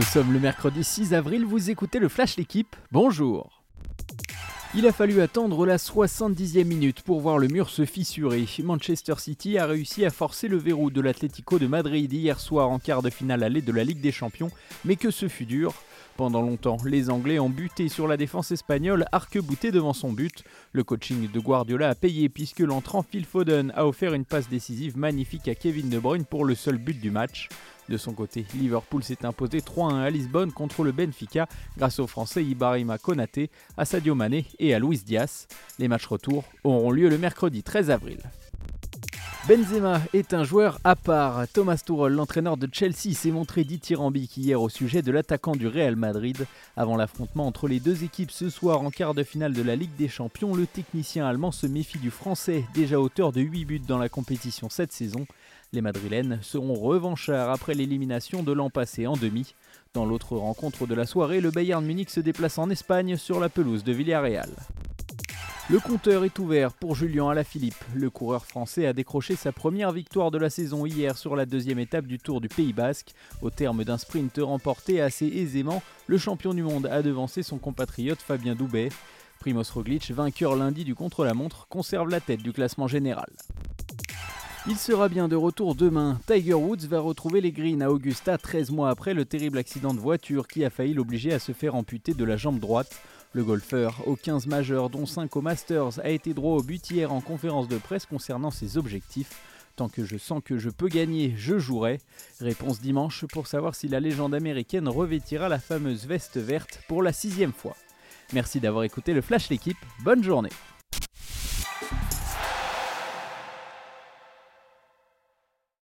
Nous sommes le mercredi 6 avril, vous écoutez le Flash L'équipe, bonjour il a fallu attendre la 70e minute pour voir le mur se fissurer. Manchester City a réussi à forcer le verrou de l'Atlético de Madrid hier soir en quart de finale allée de la Ligue des Champions, mais que ce fut dur. Pendant longtemps, les Anglais ont buté sur la défense espagnole, arc-bouté devant son but. Le coaching de Guardiola a payé puisque l'entrant Phil Foden a offert une passe décisive magnifique à Kevin De Bruyne pour le seul but du match. De son côté, Liverpool s'est imposé 3-1 à Lisbonne contre le Benfica grâce aux Français Ibarima Konaté, à Sadio Mané et à Luis Diaz. Les matchs retour auront lieu le mercredi 13 avril. Benzema est un joueur à part. Thomas Tuchel, l'entraîneur de Chelsea, s'est montré dithyrambique hier au sujet de l'attaquant du Real Madrid. Avant l'affrontement entre les deux équipes ce soir en quart de finale de la Ligue des Champions, le technicien allemand se méfie du français, déjà auteur de 8 buts dans la compétition cette saison. Les Madrilènes seront revanchards après l'élimination de l'an passé en demi. Dans l'autre rencontre de la soirée, le Bayern Munich se déplace en Espagne sur la pelouse de Villarreal. Le compteur est ouvert pour Julien Alaphilippe. Le coureur français a décroché sa première victoire de la saison hier sur la deuxième étape du Tour du Pays Basque. Au terme d'un sprint remporté assez aisément, le champion du monde a devancé son compatriote Fabien Doubet. Primoz Roglic, vainqueur lundi du contre-la-montre, conserve la tête du classement général. Il sera bien de retour demain. Tiger Woods va retrouver les greens à Augusta 13 mois après le terrible accident de voiture qui a failli l'obliger à se faire amputer de la jambe droite. Le golfeur, aux 15 majeurs dont 5 au Masters, a été droit au but hier en conférence de presse concernant ses objectifs. Tant que je sens que je peux gagner, je jouerai. Réponse dimanche pour savoir si la légende américaine revêtira la fameuse veste verte pour la sixième fois. Merci d'avoir écouté le Flash l'équipe, bonne journée